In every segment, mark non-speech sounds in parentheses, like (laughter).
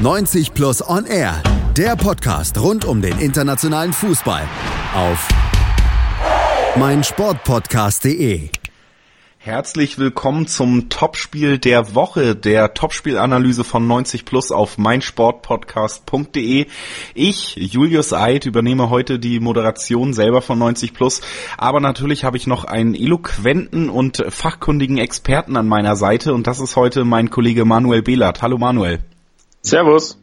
90 Plus On Air, der Podcast rund um den internationalen Fußball auf meinsportpodcast.de. Herzlich willkommen zum Topspiel der Woche, der Topspielanalyse von 90 Plus auf meinsportpodcast.de. Ich, Julius Eid, übernehme heute die Moderation selber von 90 Plus, aber natürlich habe ich noch einen eloquenten und fachkundigen Experten an meiner Seite und das ist heute mein Kollege Manuel Behlert. Hallo Manuel. Servus.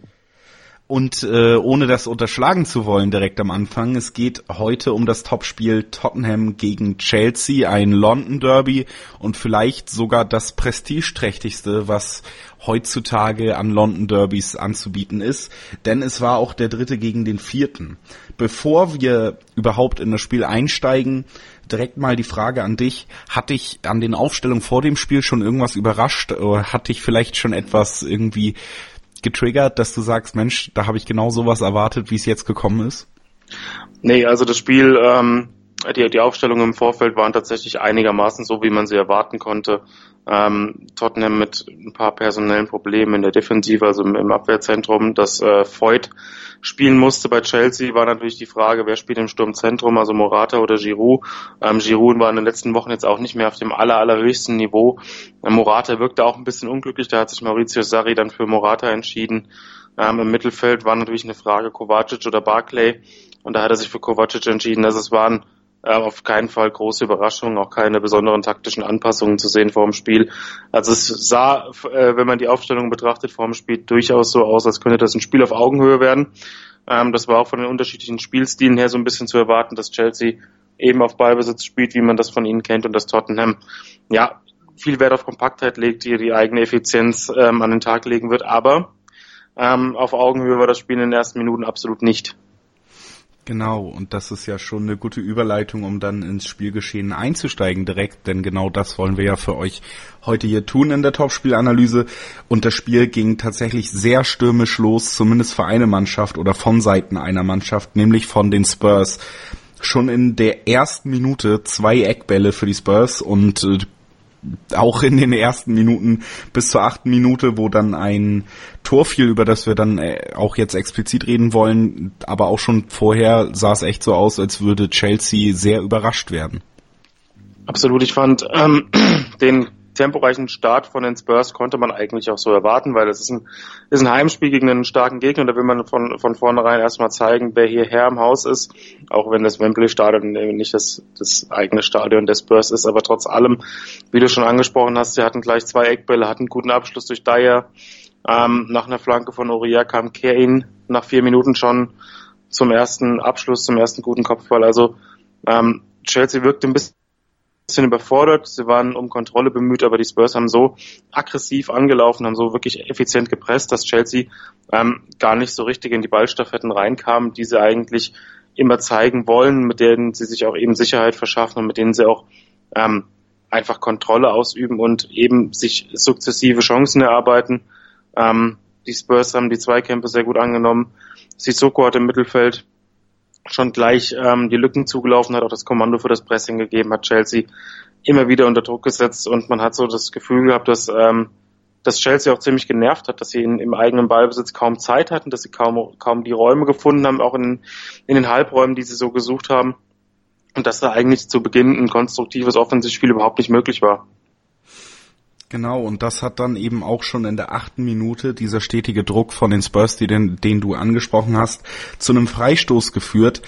Und äh, ohne das unterschlagen zu wollen direkt am Anfang, es geht heute um das Topspiel Tottenham gegen Chelsea, ein London Derby und vielleicht sogar das prestigeträchtigste, was heutzutage an London Derbys anzubieten ist, denn es war auch der dritte gegen den vierten. Bevor wir überhaupt in das Spiel einsteigen, direkt mal die Frage an dich. Hat dich an den Aufstellungen vor dem Spiel schon irgendwas überrascht oder hat dich vielleicht schon etwas irgendwie getriggert, dass du sagst, Mensch, da habe ich genau sowas erwartet, wie es jetzt gekommen ist? Nee, also das Spiel, ähm, die, die Aufstellungen im Vorfeld waren tatsächlich einigermaßen so, wie man sie erwarten konnte. Ähm, Tottenham mit ein paar personellen Problemen in der Defensive, also im, im Abwehrzentrum. Dass äh, Voigt spielen musste bei Chelsea, war natürlich die Frage, wer spielt im Sturmzentrum, also Morata oder Giroud. Ähm, Giroud war in den letzten Wochen jetzt auch nicht mehr auf dem aller, allerhöchsten Niveau. Äh, Morata wirkte auch ein bisschen unglücklich, da hat sich Maurizio Sarri dann für Morata entschieden. Ähm, Im Mittelfeld war natürlich eine Frage Kovacic oder Barclay und da hat er sich für Kovacic entschieden. Also es waren auf keinen Fall große Überraschungen, auch keine besonderen taktischen Anpassungen zu sehen vor dem Spiel. Also es sah, äh, wenn man die Aufstellung betrachtet vor dem Spiel, durchaus so aus, als könnte das ein Spiel auf Augenhöhe werden. Ähm, das war auch von den unterschiedlichen Spielstilen her so ein bisschen zu erwarten, dass Chelsea eben auf Ballbesitz spielt, wie man das von ihnen kennt und dass Tottenham ja viel Wert auf Kompaktheit legt, die die eigene Effizienz ähm, an den Tag legen wird. Aber ähm, auf Augenhöhe war das Spiel in den ersten Minuten absolut nicht. Genau, und das ist ja schon eine gute Überleitung, um dann ins Spielgeschehen einzusteigen direkt, denn genau das wollen wir ja für euch heute hier tun in der Topspielanalyse. Und das Spiel ging tatsächlich sehr stürmisch los, zumindest für eine Mannschaft oder von Seiten einer Mannschaft, nämlich von den Spurs. Schon in der ersten Minute zwei Eckbälle für die Spurs und äh, auch in den ersten Minuten bis zur achten Minute, wo dann ein Tor fiel, über das wir dann äh, auch jetzt explizit reden wollen, aber auch schon vorher sah es echt so aus, als würde Chelsea sehr überrascht werden. Absolut, ich fand ähm, (clears throat) den temporeichen Start von den Spurs konnte man eigentlich auch so erwarten, weil es ist ein, ist ein Heimspiel gegen einen starken Gegner. Da will man von, von vornherein erstmal zeigen, wer hier Herr im Haus ist, auch wenn das Wembley-Stadion nicht das, das eigene Stadion des Spurs ist. Aber trotz allem, wie du schon angesprochen hast, sie hatten gleich zwei Eckbälle, hatten einen guten Abschluss durch Dyer. Ähm, nach einer Flanke von Oria kam Kane nach vier Minuten schon zum ersten Abschluss, zum ersten guten Kopfball. Also ähm, Chelsea wirkte ein bisschen bisschen überfordert. Sie waren um Kontrolle bemüht, aber die Spurs haben so aggressiv angelaufen, haben so wirklich effizient gepresst, dass Chelsea ähm, gar nicht so richtig in die Ballstaffetten reinkam, die sie eigentlich immer zeigen wollen, mit denen sie sich auch eben Sicherheit verschaffen und mit denen sie auch ähm, einfach Kontrolle ausüben und eben sich sukzessive Chancen erarbeiten. Ähm, die Spurs haben die Zweikämpfe sehr gut angenommen. Sissoko hat im Mittelfeld schon gleich ähm, die Lücken zugelaufen hat, auch das Kommando für das Pressing gegeben hat, Chelsea immer wieder unter Druck gesetzt und man hat so das Gefühl gehabt, dass, ähm, dass Chelsea auch ziemlich genervt hat, dass sie in, im eigenen Ballbesitz kaum Zeit hatten, dass sie kaum, kaum die Räume gefunden haben, auch in, in den Halbräumen, die sie so gesucht haben und dass da eigentlich zu Beginn ein konstruktives Offensivspiel überhaupt nicht möglich war. Genau, und das hat dann eben auch schon in der achten Minute dieser stetige Druck von den Spurs, die den, den du angesprochen hast, zu einem Freistoß geführt,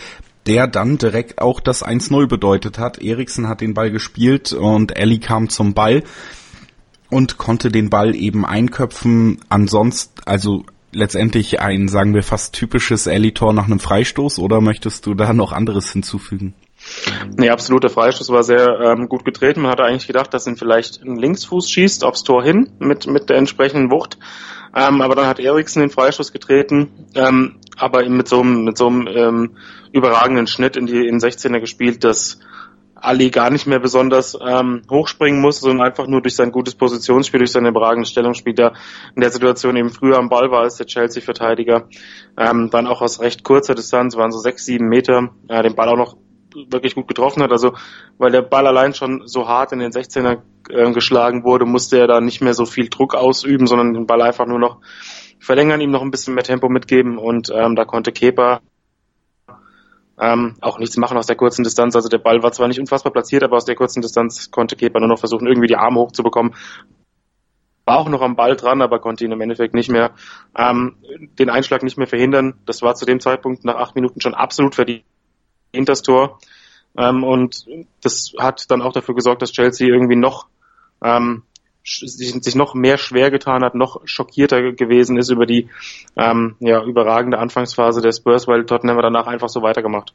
der dann direkt auch das 1-0 bedeutet hat. Eriksen hat den Ball gespielt und Ellie kam zum Ball und konnte den Ball eben einköpfen. Ansonsten, also letztendlich ein, sagen wir, fast typisches Ellie-Tor nach einem Freistoß oder möchtest du da noch anderes hinzufügen? Nee, absolut. Der Freistoß war sehr ähm, gut getreten. Man hatte eigentlich gedacht, dass ihn vielleicht ein Linksfuß schießt aufs Tor hin mit, mit der entsprechenden Wucht. Ähm, aber dann hat Eriksen den Freistoß getreten, ähm, aber mit so einem, mit so einem ähm, überragenden Schnitt in die in 16er gespielt, dass Ali gar nicht mehr besonders ähm, hochspringen muss, sondern einfach nur durch sein gutes Positionsspiel, durch sein überragendes Stellungsspiel, der in der Situation eben früher am Ball war als der Chelsea-Verteidiger, ähm, dann auch aus recht kurzer Distanz, waren so sechs, sieben Meter, äh, den Ball auch noch wirklich gut getroffen hat. Also weil der Ball allein schon so hart in den 16er äh, geschlagen wurde, musste er da nicht mehr so viel Druck ausüben, sondern den Ball einfach nur noch verlängern, ihm noch ein bisschen mehr Tempo mitgeben und ähm, da konnte Kepa ähm, auch nichts machen aus der kurzen Distanz. Also der Ball war zwar nicht unfassbar platziert, aber aus der kurzen Distanz konnte Kepa nur noch versuchen, irgendwie die Arme hochzubekommen. War auch noch am Ball dran, aber konnte ihn im Endeffekt nicht mehr ähm, den Einschlag nicht mehr verhindern. Das war zu dem Zeitpunkt nach acht Minuten schon absolut verdient das Tor. Ähm, und das hat dann auch dafür gesorgt, dass Chelsea irgendwie noch ähm, sich, sich noch mehr schwer getan hat, noch schockierter gewesen ist über die ähm, ja, überragende Anfangsphase der Spurs, weil Tottenham danach einfach so weitergemacht.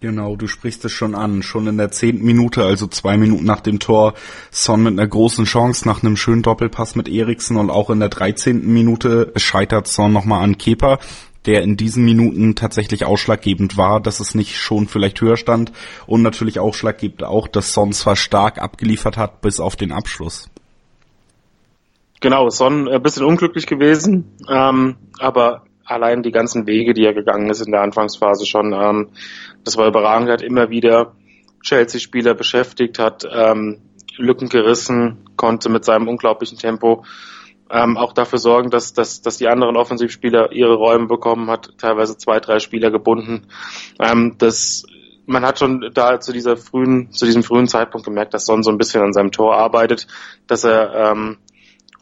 Genau, du sprichst es schon an. Schon in der zehnten Minute, also zwei Minuten nach dem Tor, Son mit einer großen Chance nach einem schönen Doppelpass mit Eriksen und auch in der dreizehnten Minute scheitert Son nochmal an Kepa, der in diesen Minuten tatsächlich ausschlaggebend war, dass es nicht schon vielleicht höher stand und natürlich ausschlaggebend auch, dass Son zwar stark abgeliefert hat bis auf den Abschluss. Genau, Son ein bisschen unglücklich gewesen, ähm, aber allein die ganzen Wege, die er gegangen ist in der Anfangsphase schon, ähm, das war überragend, er hat immer wieder Chelsea-Spieler beschäftigt, hat ähm, Lücken gerissen, konnte mit seinem unglaublichen Tempo ähm, auch dafür sorgen, dass, dass, dass die anderen Offensivspieler ihre Räume bekommen, hat teilweise zwei, drei Spieler gebunden. Ähm, das man hat schon da zu dieser frühen, zu diesem frühen Zeitpunkt gemerkt, dass Son so ein bisschen an seinem Tor arbeitet, dass er ähm,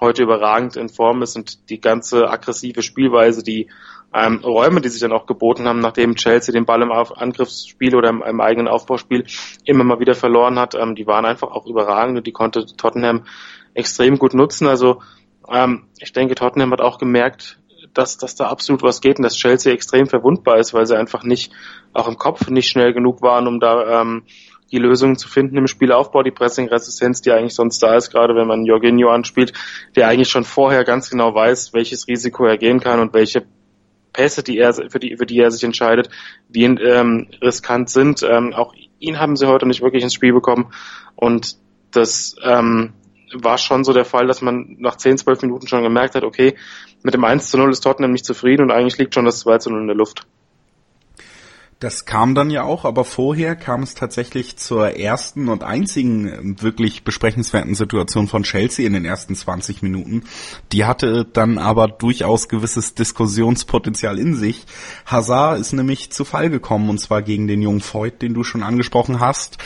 heute überragend in Form ist und die ganze aggressive Spielweise, die ähm, Räume, die sich dann auch geboten haben, nachdem Chelsea den Ball im Angriffsspiel oder im, im, eigenen Aufbauspiel immer mal wieder verloren hat, ähm, die waren einfach auch überragend und die konnte Tottenham extrem gut nutzen. Also ähm, ich denke, Tottenham hat auch gemerkt, dass, dass da absolut was geht und dass Chelsea extrem verwundbar ist, weil sie einfach nicht, auch im Kopf nicht schnell genug waren, um da ähm, die Lösungen zu finden im Spielaufbau, die Pressing-Resistenz, die eigentlich sonst da ist, gerade wenn man Jorginho anspielt, der eigentlich schon vorher ganz genau weiß, welches Risiko er gehen kann und welche Pässe, die er, für die, für die er sich entscheidet, wie ähm, riskant sind. Ähm, auch ihn haben sie heute nicht wirklich ins Spiel bekommen und das ähm, war schon so der Fall, dass man nach 10, 12 Minuten schon gemerkt hat, okay, mit dem 1 zu 0 ist Tottenham nicht zufrieden und eigentlich liegt schon das 2 zu 0 in der Luft. Das kam dann ja auch, aber vorher kam es tatsächlich zur ersten und einzigen ähm, wirklich besprechenswerten Situation von Chelsea in den ersten 20 Minuten. Die hatte dann aber durchaus gewisses Diskussionspotenzial in sich. Hazard ist nämlich zu Fall gekommen und zwar gegen den jungen Voigt, den du schon angesprochen hast.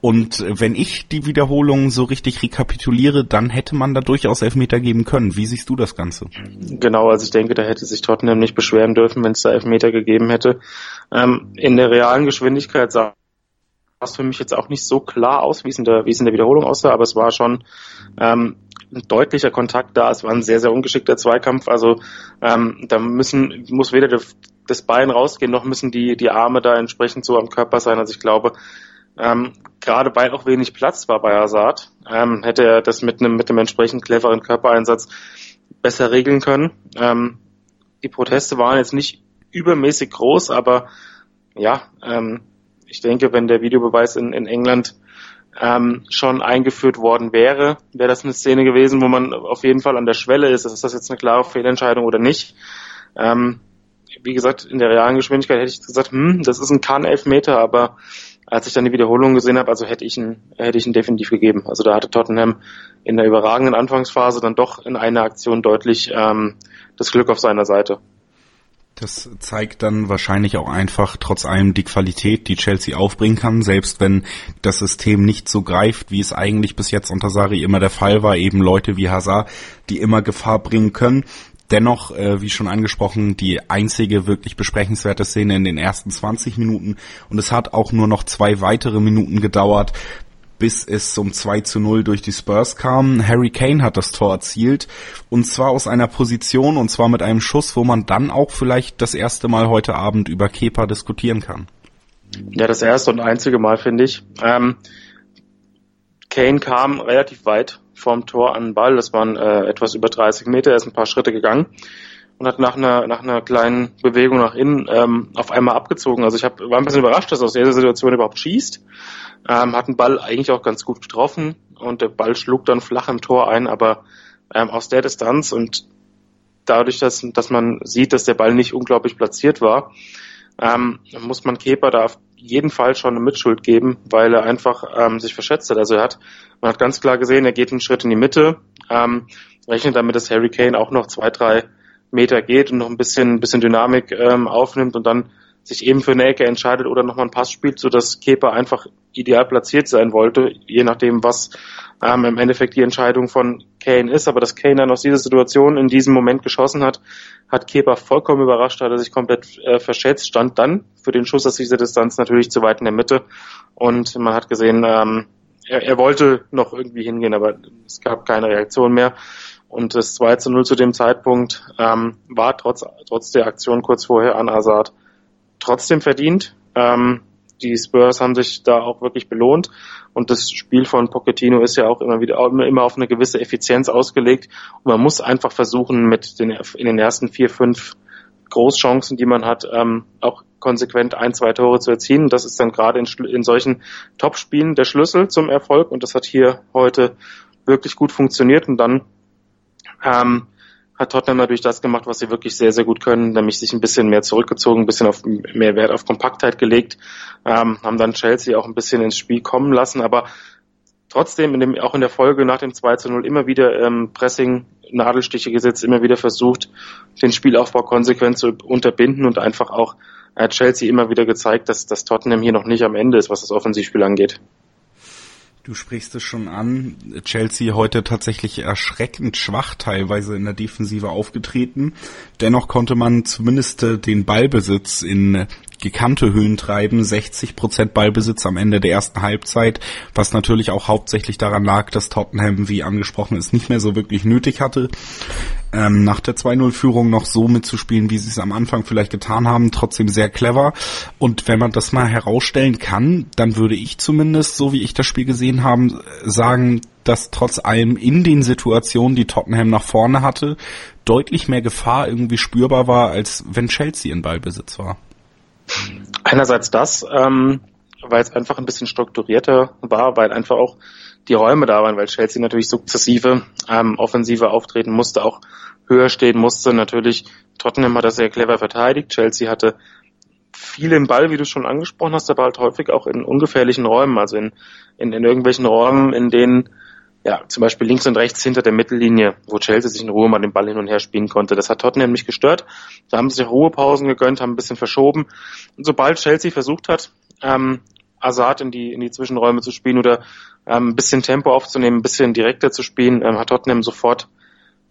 Und wenn ich die Wiederholung so richtig rekapituliere, dann hätte man da durchaus Elfmeter geben können. Wie siehst du das Ganze? Genau, also ich denke, da hätte sich Tottenham nicht beschweren dürfen, wenn es da Elfmeter gegeben hätte. Ähm, in der realen Geschwindigkeit sah es für mich jetzt auch nicht so klar aus, wie es in der, wie es in der Wiederholung aussah, aber es war schon ähm, ein deutlicher Kontakt da. Es war ein sehr, sehr ungeschickter Zweikampf. Also ähm, da müssen, muss weder das Bein rausgehen, noch müssen die, die Arme da entsprechend so am Körper sein. Also ich glaube, ähm, gerade weil auch wenig Platz war bei Hazard, ähm, hätte er das mit einem mit einem entsprechend cleveren Körpereinsatz besser regeln können. Ähm, die Proteste waren jetzt nicht übermäßig groß, aber ja, ähm, ich denke, wenn der Videobeweis in, in England ähm, schon eingeführt worden wäre, wäre das eine Szene gewesen, wo man auf jeden Fall an der Schwelle ist. Ist das jetzt eine klare Fehlentscheidung oder nicht? Ähm, wie gesagt, in der realen Geschwindigkeit hätte ich gesagt, hm, das ist ein Kann-Elfmeter, aber als ich dann die Wiederholung gesehen habe, also hätte ich ihn, hätte ich ihn definitiv gegeben. Also da hatte Tottenham in der überragenden Anfangsphase dann doch in einer Aktion deutlich ähm, das Glück auf seiner Seite. Das zeigt dann wahrscheinlich auch einfach trotz allem die Qualität, die Chelsea aufbringen kann, selbst wenn das System nicht so greift, wie es eigentlich bis jetzt unter Sari immer der Fall war, eben Leute wie Hazard, die immer Gefahr bringen können Dennoch, äh, wie schon angesprochen, die einzige wirklich besprechenswerte Szene in den ersten 20 Minuten. Und es hat auch nur noch zwei weitere Minuten gedauert, bis es zum 2 zu 0 durch die Spurs kam. Harry Kane hat das Tor erzielt und zwar aus einer Position und zwar mit einem Schuss, wo man dann auch vielleicht das erste Mal heute Abend über Kepa diskutieren kann. Ja, das erste und einzige Mal, finde ich. Ähm, Kane kam relativ weit vom Tor an den Ball. Das waren äh, etwas über 30 Meter. Er ist ein paar Schritte gegangen und hat nach einer, nach einer kleinen Bewegung nach innen ähm, auf einmal abgezogen. Also ich hab, war ein bisschen überrascht, dass er aus dieser Situation überhaupt schießt. Ähm, hat den Ball eigentlich auch ganz gut getroffen und der Ball schlug dann flach im Tor ein, aber ähm, aus der Distanz und dadurch, dass, dass man sieht, dass der Ball nicht unglaublich platziert war, ähm, muss man Kepa da auf jeden Fall schon eine Mitschuld geben, weil er einfach ähm, sich verschätzt hat. Also er hat, man hat ganz klar gesehen, er geht einen Schritt in die Mitte, ähm, rechnet damit, dass Harry Kane auch noch zwei, drei Meter geht und noch ein bisschen, bisschen Dynamik ähm, aufnimmt und dann sich eben für eine Ecke entscheidet oder nochmal einen Pass spielt, sodass Kepa einfach ideal platziert sein wollte, je nachdem, was ähm, im Endeffekt die Entscheidung von Kane ist. Aber dass Kane dann aus dieser Situation in diesem Moment geschossen hat, hat Kepa vollkommen überrascht, hat er sich komplett äh, verschätzt, stand dann für den Schuss aus dieser Distanz natürlich zu weit in der Mitte und man hat gesehen, ähm, er, er wollte noch irgendwie hingehen, aber es gab keine Reaktion mehr. Und das 2 zu 0 zu dem Zeitpunkt ähm, war trotz, trotz der Aktion kurz vorher an Azad trotzdem verdient. Ähm, die Spurs haben sich da auch wirklich belohnt und das Spiel von Pochettino ist ja auch immer wieder immer auf eine gewisse Effizienz ausgelegt und man muss einfach versuchen mit den in den ersten vier fünf Großchancen, die man hat, ähm, auch konsequent ein zwei Tore zu erzielen. Das ist dann gerade in, in solchen Topspielen der Schlüssel zum Erfolg und das hat hier heute wirklich gut funktioniert und dann ähm, hat Tottenham natürlich das gemacht, was sie wirklich sehr, sehr gut können, nämlich sich ein bisschen mehr zurückgezogen, ein bisschen auf mehr Wert auf Kompaktheit gelegt, ähm, haben dann Chelsea auch ein bisschen ins Spiel kommen lassen, aber trotzdem in dem, auch in der Folge nach dem 2 zu 0 immer wieder ähm, Pressing, Nadelstiche gesetzt, immer wieder versucht, den Spielaufbau konsequent zu unterbinden und einfach auch äh, Chelsea immer wieder gezeigt, dass, dass Tottenham hier noch nicht am Ende ist, was das Offensivspiel angeht. Du sprichst es schon an. Chelsea heute tatsächlich erschreckend schwach teilweise in der Defensive aufgetreten. Dennoch konnte man zumindest äh, den Ballbesitz in gekannte Höhen treiben. 60 Prozent Ballbesitz am Ende der ersten Halbzeit, was natürlich auch hauptsächlich daran lag, dass Tottenham, wie angesprochen ist, nicht mehr so wirklich nötig hatte, ähm, nach der 2-0-Führung noch so mitzuspielen, wie sie es am Anfang vielleicht getan haben. Trotzdem sehr clever. Und wenn man das mal herausstellen kann, dann würde ich zumindest, so wie ich das Spiel gesehen habe, sagen, dass trotz allem in den Situationen, die Tottenham nach vorne hatte, deutlich mehr Gefahr irgendwie spürbar war, als wenn Chelsea in Ballbesitz war. Einerseits das, ähm, weil es einfach ein bisschen strukturierter war, weil einfach auch die Räume da waren, weil Chelsea natürlich sukzessive ähm, offensive auftreten musste, auch höher stehen musste. Natürlich, Tottenham hat das sehr clever verteidigt. Chelsea hatte viel im Ball, wie du schon angesprochen hast, aber halt häufig auch in ungefährlichen Räumen, also in, in, in irgendwelchen Räumen, in denen ja, zum Beispiel links und rechts hinter der Mittellinie, wo Chelsea sich in Ruhe mal den Ball hin und her spielen konnte. Das hat Tottenham nicht gestört. Da haben sie sich Ruhepausen gegönnt, haben ein bisschen verschoben. Und sobald Chelsea versucht hat, ähm, Assad in die, in die Zwischenräume zu spielen oder ähm, ein bisschen Tempo aufzunehmen, ein bisschen direkter zu spielen, ähm, hat Tottenham sofort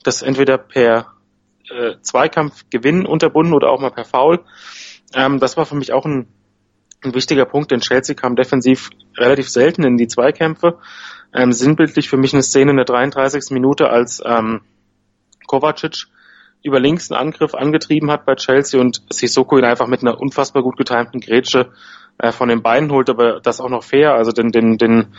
das entweder per äh, Zweikampf gewinnen unterbunden oder auch mal per Foul. Ähm, das war für mich auch ein, ein wichtiger Punkt, denn Chelsea kam defensiv relativ selten in die Zweikämpfe. Ähm, sinnbildlich für mich eine Szene in der 33. Minute, als ähm, Kovacic über links einen Angriff angetrieben hat bei Chelsea und Sissoko ihn einfach mit einer unfassbar gut getimten Grätsche äh, von den Beinen holt, aber das auch noch fair, also den, den, den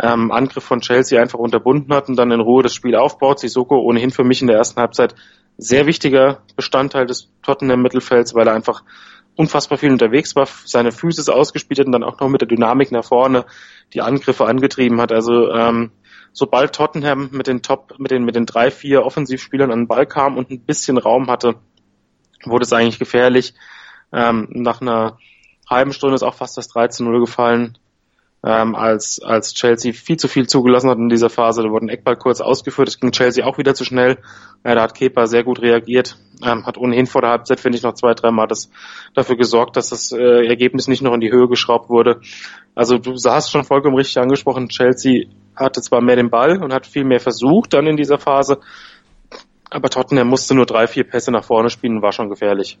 ähm, Angriff von Chelsea einfach unterbunden hat und dann in Ruhe das Spiel aufbaut. Sissoko ohnehin für mich in der ersten Halbzeit sehr wichtiger Bestandteil des Tottenham Mittelfelds, weil er einfach unfassbar viel unterwegs war, seine Füße ausgespielt hat und dann auch noch mit der Dynamik nach vorne die Angriffe angetrieben hat. Also ähm, sobald Tottenham mit den Top, mit den mit den drei, vier Offensivspielern an den Ball kam und ein bisschen Raum hatte, wurde es eigentlich gefährlich. Ähm, nach einer halben Stunde ist auch fast das 13-0 gefallen ähm, als, als Chelsea viel zu viel zugelassen hat in dieser Phase. Da wurde ein Eckball kurz ausgeführt, es ging Chelsea auch wieder zu schnell. Ja, da hat Kepa sehr gut reagiert, ähm, hat ohnehin vor der Halbzeit, finde ich, noch zwei, dreimal das dafür gesorgt, dass das äh, Ergebnis nicht noch in die Höhe geschraubt wurde. Also du hast schon vollkommen richtig angesprochen, Chelsea hatte zwar mehr den Ball und hat viel mehr versucht dann in dieser Phase, Aber Tottenham musste nur drei, vier Pässe nach vorne spielen und war schon gefährlich.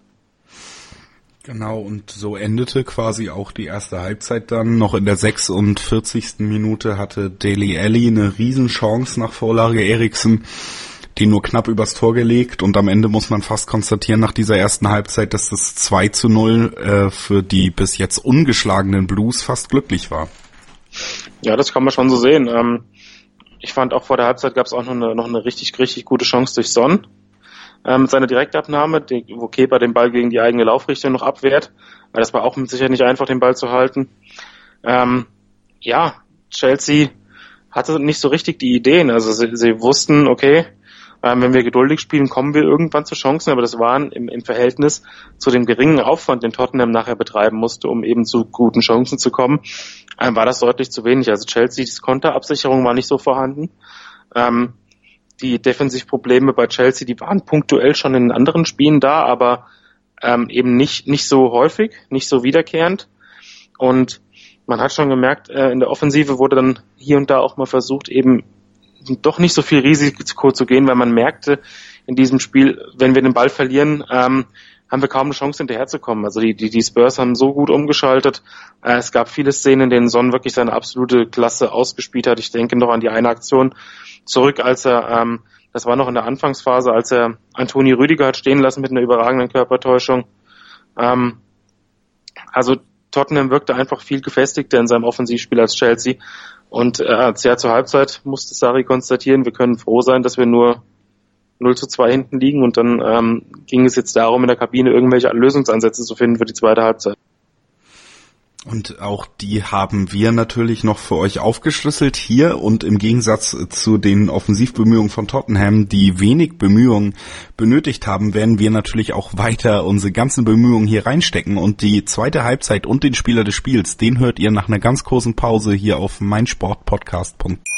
Genau, und so endete quasi auch die erste Halbzeit dann. Noch in der 46. Minute hatte Daly Alley eine Riesenchance nach Vorlage Eriksen, die nur knapp übers Tor gelegt. Und am Ende muss man fast konstatieren nach dieser ersten Halbzeit, dass das 2 zu 0 äh, für die bis jetzt ungeschlagenen Blues fast glücklich war. Ja, das kann man schon so sehen. Ähm, ich fand auch vor der Halbzeit gab es auch noch eine, noch eine richtig, richtig gute Chance durch Son ähm, mit Direktabnahme, die, wo Kepa den Ball gegen die eigene Laufrichtung noch abwehrt. Weil das war auch Sicherheit nicht einfach, den Ball zu halten. Ähm, ja, Chelsea hatte nicht so richtig die Ideen. Also sie, sie wussten, okay, ähm, wenn wir geduldig spielen, kommen wir irgendwann zu Chancen, aber das waren im, im Verhältnis zu dem geringen Aufwand, den Tottenham nachher betreiben musste, um eben zu guten Chancen zu kommen, ähm, war das deutlich zu wenig. Also Chelseas Konterabsicherung war nicht so vorhanden. Ähm, die Defensivprobleme bei Chelsea, die waren punktuell schon in anderen Spielen da, aber ähm, eben nicht, nicht so häufig, nicht so wiederkehrend. Und man hat schon gemerkt, äh, in der Offensive wurde dann hier und da auch mal versucht, eben doch nicht so viel Risiko zu gehen, weil man merkte in diesem Spiel, wenn wir den Ball verlieren, ähm, haben wir kaum eine Chance hinterherzukommen. Also die, die, die Spurs haben so gut umgeschaltet. Äh, es gab viele Szenen, in denen Son wirklich seine absolute Klasse ausgespielt hat. Ich denke noch an die eine Aktion zurück, als er, ähm, das war noch in der Anfangsphase, als er Antoni Rüdiger hat stehen lassen mit einer überragenden Körpertäuschung. Ähm, also Tottenham wirkte einfach viel gefestigter in seinem Offensivspiel als Chelsea. Und äh, sehr zur Halbzeit musste Sari konstatieren, wir können froh sein, dass wir nur 0 zu 2 hinten liegen und dann ähm, ging es jetzt darum, in der Kabine irgendwelche Lösungsansätze zu finden für die zweite Halbzeit. Und auch die haben wir natürlich noch für euch aufgeschlüsselt hier und im Gegensatz zu den Offensivbemühungen von Tottenham, die wenig Bemühungen benötigt haben, werden wir natürlich auch weiter unsere ganzen Bemühungen hier reinstecken und die zweite Halbzeit und den Spieler des Spiels, den hört ihr nach einer ganz kurzen Pause hier auf meinsportpodcast.de.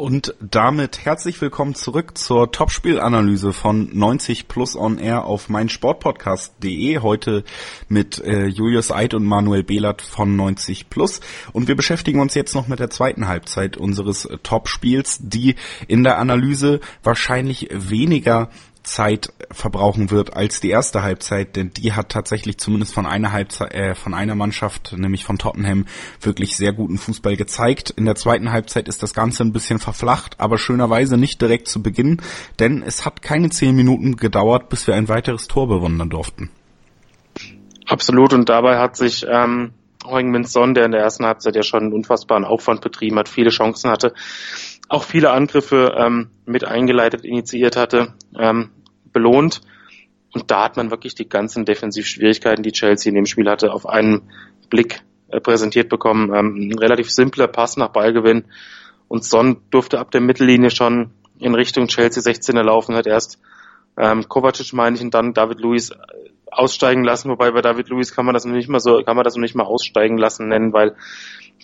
Und damit herzlich willkommen zurück zur Topspielanalyse von 90 Plus on Air auf meinsportpodcast.de. Heute mit äh, Julius Eid und Manuel Behlert von 90 Plus. Und wir beschäftigen uns jetzt noch mit der zweiten Halbzeit unseres Topspiels, die in der Analyse wahrscheinlich weniger Zeit verbrauchen wird als die erste Halbzeit, denn die hat tatsächlich zumindest von einer Halbzeit, äh, von einer Mannschaft, nämlich von Tottenham, wirklich sehr guten Fußball gezeigt. In der zweiten Halbzeit ist das Ganze ein bisschen verflacht, aber schönerweise nicht direkt zu Beginn, denn es hat keine zehn Minuten gedauert, bis wir ein weiteres Tor bewundern durften. Absolut, und dabei hat sich ähm, Son, der in der ersten Halbzeit ja schon einen unfassbaren Aufwand betrieben hat, viele Chancen hatte, auch viele Angriffe ähm, mit eingeleitet, initiiert hatte, ähm, belohnt. Und da hat man wirklich die ganzen Defensivschwierigkeiten, die Chelsea in dem Spiel hatte, auf einen Blick äh, präsentiert bekommen. Ähm, ein relativ simpler Pass nach Ballgewinn. Und Son durfte ab der Mittellinie schon in Richtung Chelsea 16er laufen, hat erst ähm, Kovacic meine ich und dann David Luiz aussteigen lassen, wobei bei David Luiz kann man das noch nicht mal so, kann man das noch nicht mal aussteigen lassen nennen, weil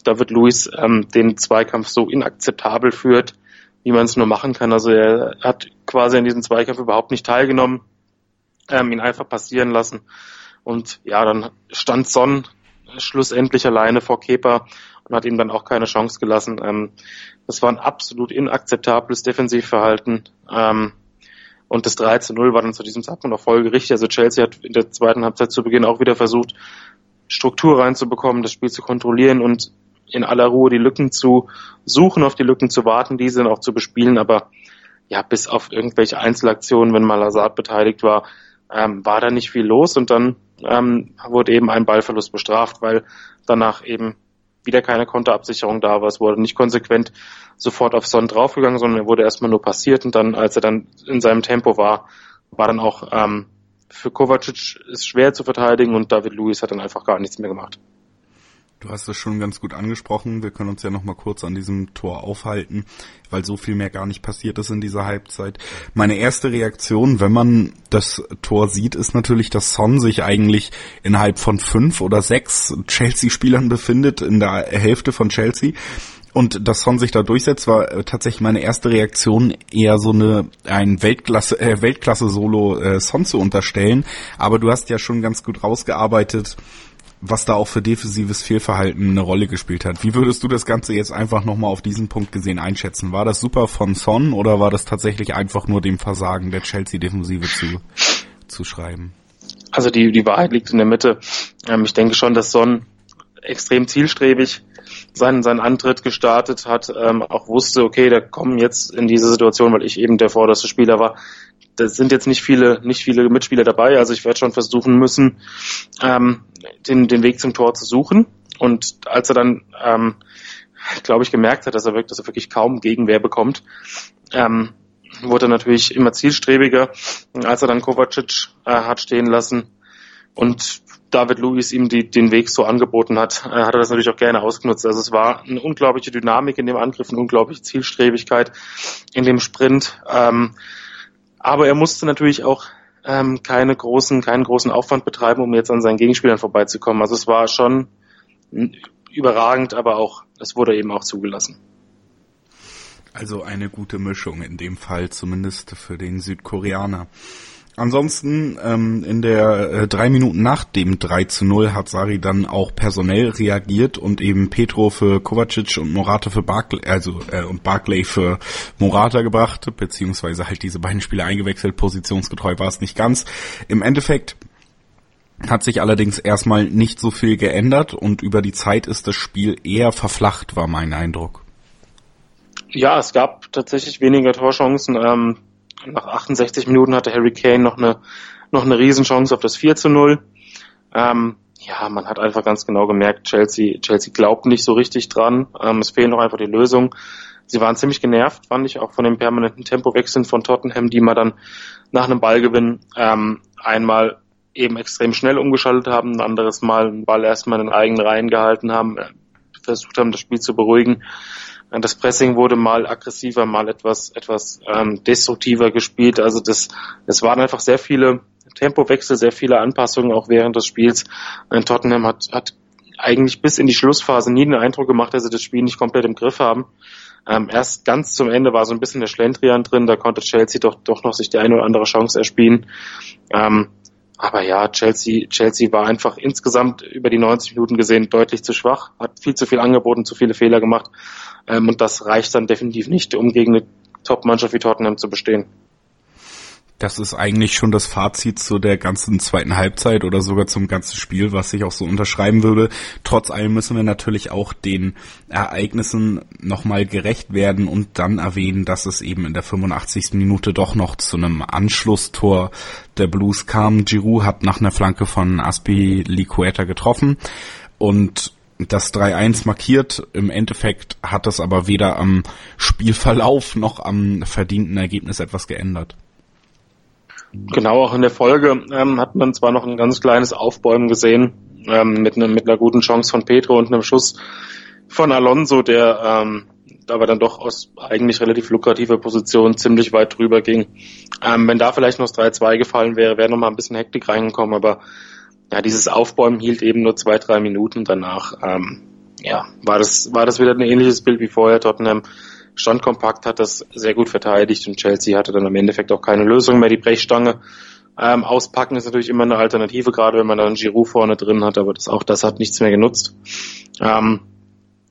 David Luiz ähm, den Zweikampf so inakzeptabel führt, wie man es nur machen kann. Also er hat quasi in diesem Zweikampf überhaupt nicht teilgenommen, ähm, ihn einfach passieren lassen. Und ja, dann stand Son schlussendlich alleine vor Kepa und hat ihm dann auch keine Chance gelassen. Ähm, das war ein absolut inakzeptables Defensivverhalten. Ähm, und das 3 zu 0 war dann zu diesem Zeitpunkt auch folgerichtig. Also Chelsea hat in der zweiten Halbzeit zu Beginn auch wieder versucht, Struktur reinzubekommen, das Spiel zu kontrollieren und in aller Ruhe die Lücken zu suchen, auf die Lücken zu warten, diese dann auch zu bespielen. Aber ja, bis auf irgendwelche Einzelaktionen, wenn mal Hazard beteiligt war, ähm, war da nicht viel los. Und dann ähm, wurde eben ein Ballverlust bestraft, weil danach eben wieder keine Konterabsicherung da war. Es wurde nicht konsequent sofort auf Son draufgegangen, sondern er wurde erstmal nur passiert und dann, als er dann in seinem Tempo war, war dann auch ähm, für Kovacic ist schwer zu verteidigen und David Luiz hat dann einfach gar nichts mehr gemacht. Du hast es schon ganz gut angesprochen. Wir können uns ja noch mal kurz an diesem Tor aufhalten, weil so viel mehr gar nicht passiert ist in dieser Halbzeit. Meine erste Reaktion, wenn man das Tor sieht, ist natürlich, dass Son sich eigentlich innerhalb von fünf oder sechs Chelsea-Spielern befindet in der Hälfte von Chelsea. Und dass Son sich da durchsetzt, war äh, tatsächlich meine erste Reaktion, eher so eine ein Weltklasse äh, Weltklasse Solo äh, Son zu unterstellen. Aber du hast ja schon ganz gut rausgearbeitet, was da auch für defensives Fehlverhalten eine Rolle gespielt hat. Wie würdest du das Ganze jetzt einfach nochmal auf diesen Punkt gesehen einschätzen? War das super von Son oder war das tatsächlich einfach nur dem Versagen der Chelsea-Defensive zu, zu schreiben? Also die, die Wahrheit liegt in der Mitte. Ähm, ich denke schon, dass Son extrem zielstrebig seinen, seinen Antritt gestartet hat, ähm, auch wusste, okay, da kommen jetzt in diese Situation, weil ich eben der vorderste Spieler war, da sind jetzt nicht viele, nicht viele Mitspieler dabei, also ich werde schon versuchen müssen, ähm, den, den Weg zum Tor zu suchen. Und als er dann, ähm, glaube ich, gemerkt hat, dass er wirklich, dass er wirklich kaum Gegenwehr bekommt, ähm, wurde er natürlich immer zielstrebiger. Als er dann Kovacic äh, hat stehen lassen und David Luiz ihm die, den Weg so angeboten hat, äh, hat er das natürlich auch gerne ausgenutzt. Also es war eine unglaubliche Dynamik in dem Angriff, eine unglaubliche Zielstrebigkeit in dem Sprint. Ähm, aber er musste natürlich auch ähm, keine großen, keinen großen Aufwand betreiben, um jetzt an seinen Gegenspielern vorbeizukommen. Also es war schon überragend, aber auch, es wurde eben auch zugelassen. Also eine gute Mischung in dem Fall, zumindest für den Südkoreaner. Ansonsten ähm, in der äh, drei Minuten nach dem 3 zu 0 hat Sari dann auch personell reagiert und eben Petro für Kovacic und Morata für Barclay, also äh, und Barclay für Morata gebracht, beziehungsweise halt diese beiden Spieler eingewechselt, positionsgetreu war es nicht ganz. Im Endeffekt hat sich allerdings erstmal nicht so viel geändert und über die Zeit ist das Spiel eher verflacht, war mein Eindruck. Ja, es gab tatsächlich weniger Torchancen. Ähm nach 68 Minuten hatte Harry Kane noch eine, noch eine Riesenchance auf das 4 zu 0. Ähm, ja, man hat einfach ganz genau gemerkt, Chelsea, Chelsea glaubt nicht so richtig dran. Ähm, es fehlen noch einfach die Lösungen. Sie waren ziemlich genervt, fand ich, auch von den permanenten Tempowechseln von Tottenham, die man dann nach einem Ballgewinn ähm, einmal eben extrem schnell umgeschaltet haben, ein anderes Mal einen Ball erstmal in den eigenen Reihen gehalten haben, äh, versucht haben, das Spiel zu beruhigen. Das Pressing wurde mal aggressiver, mal etwas, etwas ähm, destruktiver gespielt. Also das, es waren einfach sehr viele Tempowechsel, sehr viele Anpassungen auch während des Spiels. Und Tottenham hat, hat eigentlich bis in die Schlussphase nie den Eindruck gemacht, dass sie das Spiel nicht komplett im Griff haben. Ähm, erst ganz zum Ende war so ein bisschen der Schlendrian drin, da konnte Chelsea doch, doch noch sich die eine oder andere Chance erspielen. Ähm, aber ja, Chelsea, Chelsea war einfach insgesamt über die 90 Minuten gesehen deutlich zu schwach, hat viel zu viel angeboten, zu viele Fehler gemacht. Ähm, und das reicht dann definitiv nicht, um gegen eine Top-Mannschaft wie Tottenham zu bestehen. Das ist eigentlich schon das Fazit zu der ganzen zweiten Halbzeit oder sogar zum ganzen Spiel, was ich auch so unterschreiben würde. Trotz allem müssen wir natürlich auch den Ereignissen nochmal gerecht werden und dann erwähnen, dass es eben in der 85. Minute doch noch zu einem Anschlusstor der Blues kam. Giroud hat nach einer Flanke von Aspi Liqueta getroffen und das 3-1 markiert. Im Endeffekt hat es aber weder am Spielverlauf noch am verdienten Ergebnis etwas geändert. Genau, auch in der Folge ähm, hat man zwar noch ein ganz kleines Aufbäumen gesehen, ähm, mit, ne, mit einer guten Chance von Petro und einem Schuss von Alonso, der ähm, aber dann doch aus eigentlich relativ lukrativer Position ziemlich weit drüber ging. Ähm, wenn da vielleicht noch das 3-2 gefallen wäre, wäre noch mal ein bisschen Hektik reingekommen, aber ja, dieses Aufbäumen hielt eben nur zwei, drei Minuten danach. Ähm, ja, war das, war das wieder ein ähnliches Bild wie vorher. Tottenham stand kompakt, hat das sehr gut verteidigt und Chelsea hatte dann im Endeffekt auch keine Lösung mehr. Die Brechstange ähm, auspacken ist natürlich immer eine Alternative, gerade wenn man dann Giroud vorne drin hat, aber das, auch das hat nichts mehr genutzt. Ähm,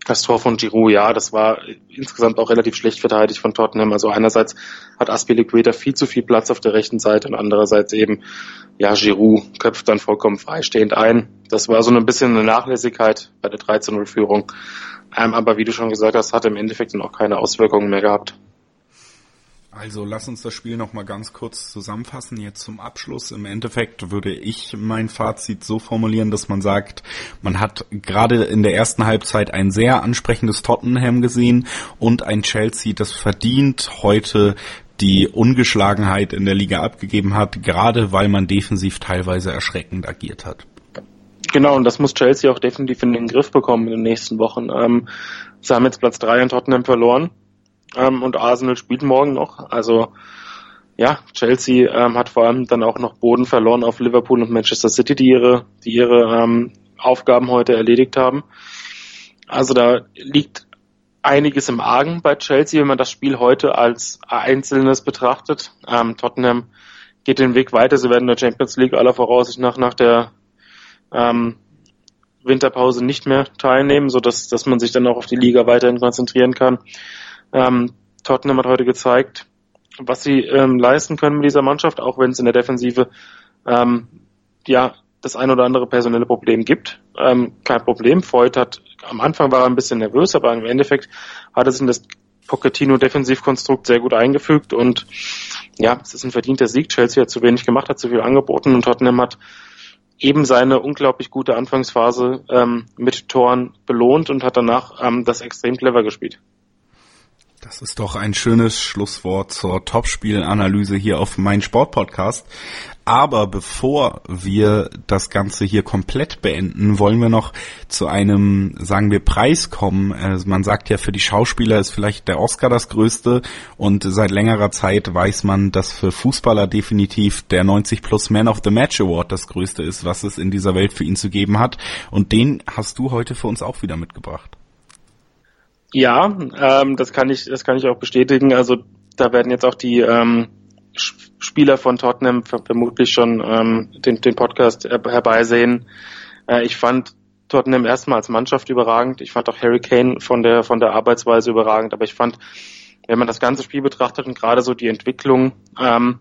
das Tor von Giroud, ja, das war insgesamt auch relativ schlecht verteidigt von Tottenham. Also einerseits hat Aspilicueta viel zu viel Platz auf der rechten Seite und andererseits eben, ja, Giroud köpft dann vollkommen freistehend ein. Das war so ein bisschen eine Nachlässigkeit bei der 13-0-Führung. Ähm, aber wie du schon gesagt hast, hat im Endeffekt dann auch keine Auswirkungen mehr gehabt. Also lass uns das Spiel noch mal ganz kurz zusammenfassen. Jetzt zum Abschluss. Im Endeffekt würde ich mein Fazit so formulieren, dass man sagt, man hat gerade in der ersten Halbzeit ein sehr ansprechendes Tottenham gesehen und ein Chelsea, das verdient heute die Ungeschlagenheit in der Liga abgegeben hat, gerade weil man defensiv teilweise erschreckend agiert hat. Genau, und das muss Chelsea auch definitiv in den Griff bekommen in den nächsten Wochen. Ähm, sie haben jetzt Platz drei in Tottenham verloren ähm, und Arsenal spielt morgen noch. Also ja, Chelsea ähm, hat vor allem dann auch noch Boden verloren auf Liverpool und Manchester City, die ihre, die ihre ähm, Aufgaben heute erledigt haben. Also da liegt einiges im Argen bei Chelsea, wenn man das Spiel heute als Einzelnes betrachtet. Ähm, Tottenham geht den Weg weiter. Sie werden in der Champions League aller Voraussicht nach nach der ähm, Winterpause nicht mehr teilnehmen, so dass dass man sich dann auch auf die Liga weiterhin konzentrieren kann. Ähm, Tottenham hat heute gezeigt, was sie ähm, leisten können mit dieser Mannschaft, auch wenn es in der Defensive ähm, ja das ein oder andere personelle Problem gibt. Ähm, kein Problem. Freud hat am Anfang war er ein bisschen nervös, aber im Endeffekt hat sich in das Pochettino Defensivkonstrukt sehr gut eingefügt und ja, es ist ein verdienter Sieg. Chelsea hat zu wenig gemacht, hat zu viel angeboten und Tottenham hat eben seine unglaublich gute Anfangsphase ähm, mit Toren belohnt und hat danach ähm, das extrem clever gespielt. Das ist doch ein schönes Schlusswort zur Topspielanalyse hier auf mein Sportpodcast. Aber bevor wir das Ganze hier komplett beenden, wollen wir noch zu einem, sagen wir, Preis kommen. Also man sagt ja, für die Schauspieler ist vielleicht der Oscar das Größte und seit längerer Zeit weiß man, dass für Fußballer definitiv der 90 plus Man of the Match Award das Größte ist, was es in dieser Welt für ihn zu geben hat. Und den hast du heute für uns auch wieder mitgebracht. Ja, ähm, das kann ich, das kann ich auch bestätigen. Also da werden jetzt auch die ähm, Spieler von Tottenham vermutlich schon ähm, den, den Podcast herbeisehen. Äh, ich fand Tottenham erstmal als Mannschaft überragend. Ich fand auch Harry Kane von der von der Arbeitsweise überragend. Aber ich fand, wenn man das ganze Spiel betrachtet und gerade so die Entwicklung ähm,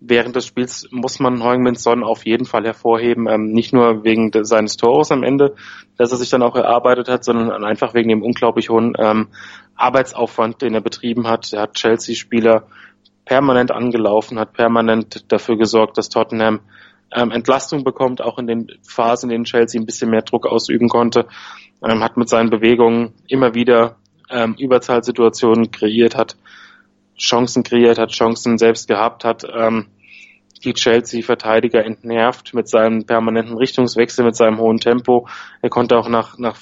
während des Spiels muss man Heung-Min Son auf jeden Fall hervorheben, ähm, nicht nur wegen de, seines Tores am Ende, dass er sich dann auch erarbeitet hat, sondern einfach wegen dem unglaublich hohen ähm, Arbeitsaufwand, den er betrieben hat. Er hat Chelsea-Spieler permanent angelaufen, hat permanent dafür gesorgt, dass Tottenham ähm, Entlastung bekommt, auch in den Phasen, in denen Chelsea ein bisschen mehr Druck ausüben konnte, ähm, hat mit seinen Bewegungen immer wieder ähm, Überzahlsituationen kreiert, hat Chancen kreiert, hat Chancen selbst gehabt, hat ähm, die Chelsea-Verteidiger entnervt mit seinem permanenten Richtungswechsel, mit seinem hohen Tempo. Er konnte auch nach, nach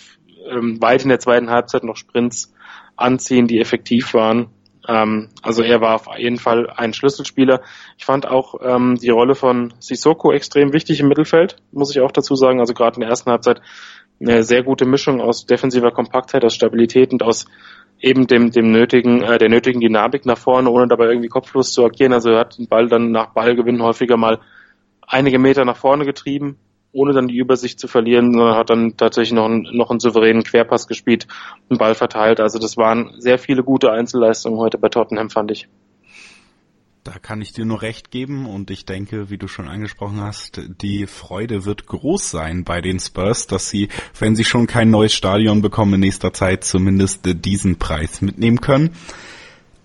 ähm, weit in der zweiten Halbzeit noch Sprints anziehen, die effektiv waren. Ähm, also er war auf jeden Fall ein Schlüsselspieler. Ich fand auch ähm, die Rolle von Sissoko extrem wichtig im Mittelfeld, muss ich auch dazu sagen. Also gerade in der ersten Halbzeit eine sehr gute Mischung aus defensiver Kompaktheit, aus Stabilität und aus eben dem, dem nötigen, äh, der nötigen Dynamik nach vorne, ohne dabei irgendwie kopflos zu agieren. Also er hat den Ball dann nach Ballgewinn häufiger mal einige Meter nach vorne getrieben, ohne dann die Übersicht zu verlieren, sondern hat dann tatsächlich noch einen, noch einen souveränen Querpass gespielt, den Ball verteilt. Also das waren sehr viele gute Einzelleistungen heute bei Tottenham, fand ich. Da kann ich dir nur recht geben und ich denke, wie du schon angesprochen hast, die Freude wird groß sein bei den Spurs, dass sie, wenn sie schon kein neues Stadion bekommen, in nächster Zeit zumindest diesen Preis mitnehmen können.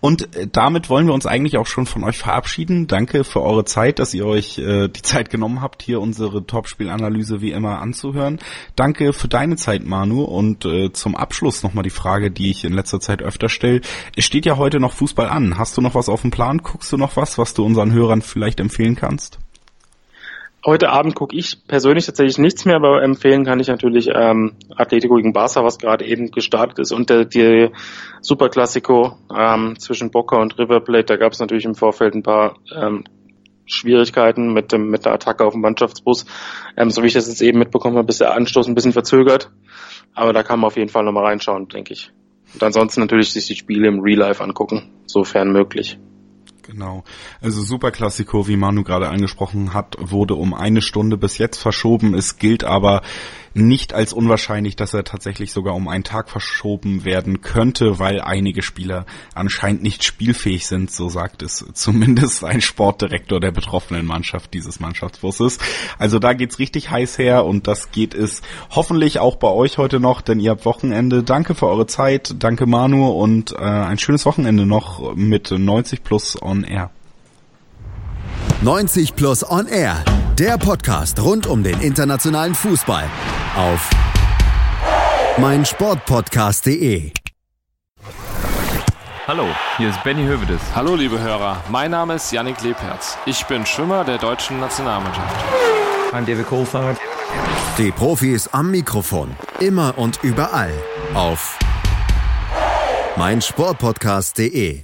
Und äh, damit wollen wir uns eigentlich auch schon von euch verabschieden. Danke für eure Zeit, dass ihr euch äh, die Zeit genommen habt, hier unsere Topspielanalyse wie immer anzuhören. Danke für deine Zeit, Manu. Und äh, zum Abschluss nochmal die Frage, die ich in letzter Zeit öfter stelle. Es steht ja heute noch Fußball an. Hast du noch was auf dem Plan? Guckst du noch was, was du unseren Hörern vielleicht empfehlen kannst? Heute Abend gucke ich persönlich tatsächlich nichts mehr, aber empfehlen kann ich natürlich ähm, Atletico gegen Barca, was gerade eben gestartet ist und der, die Superklassiko ähm, zwischen Boca und River Plate. Da gab es natürlich im Vorfeld ein paar ähm, Schwierigkeiten mit dem mit der Attacke auf dem Mannschaftsbus. Ähm, so wie ich das jetzt eben mitbekommen habe, ist der Anstoß ein bisschen verzögert, aber da kann man auf jeden Fall nochmal reinschauen, denke ich. Und ansonsten natürlich sich die Spiele im Real Life angucken, sofern möglich. Genau. Also Superklassiko, wie Manu gerade angesprochen hat, wurde um eine Stunde bis jetzt verschoben. Es gilt aber nicht als unwahrscheinlich, dass er tatsächlich sogar um einen Tag verschoben werden könnte, weil einige Spieler anscheinend nicht spielfähig sind, so sagt es zumindest ein Sportdirektor der betroffenen Mannschaft dieses Mannschaftsbusses. Also da geht's richtig heiß her und das geht es hoffentlich auch bei euch heute noch, denn ihr habt Wochenende. Danke für eure Zeit, danke Manu und äh, ein schönes Wochenende noch mit 90 plus on air. 90 Plus On Air, der Podcast rund um den internationalen Fußball auf meinsportpodcast.de. Hallo, hier ist Benny Hövedes. Hallo liebe Hörer, mein Name ist Yannick Lebherz. Ich bin Schwimmer der deutschen Nationalmannschaft. I'm David Kohlfahrt. Die Profis am Mikrofon, immer und überall auf meinsportpodcast.de.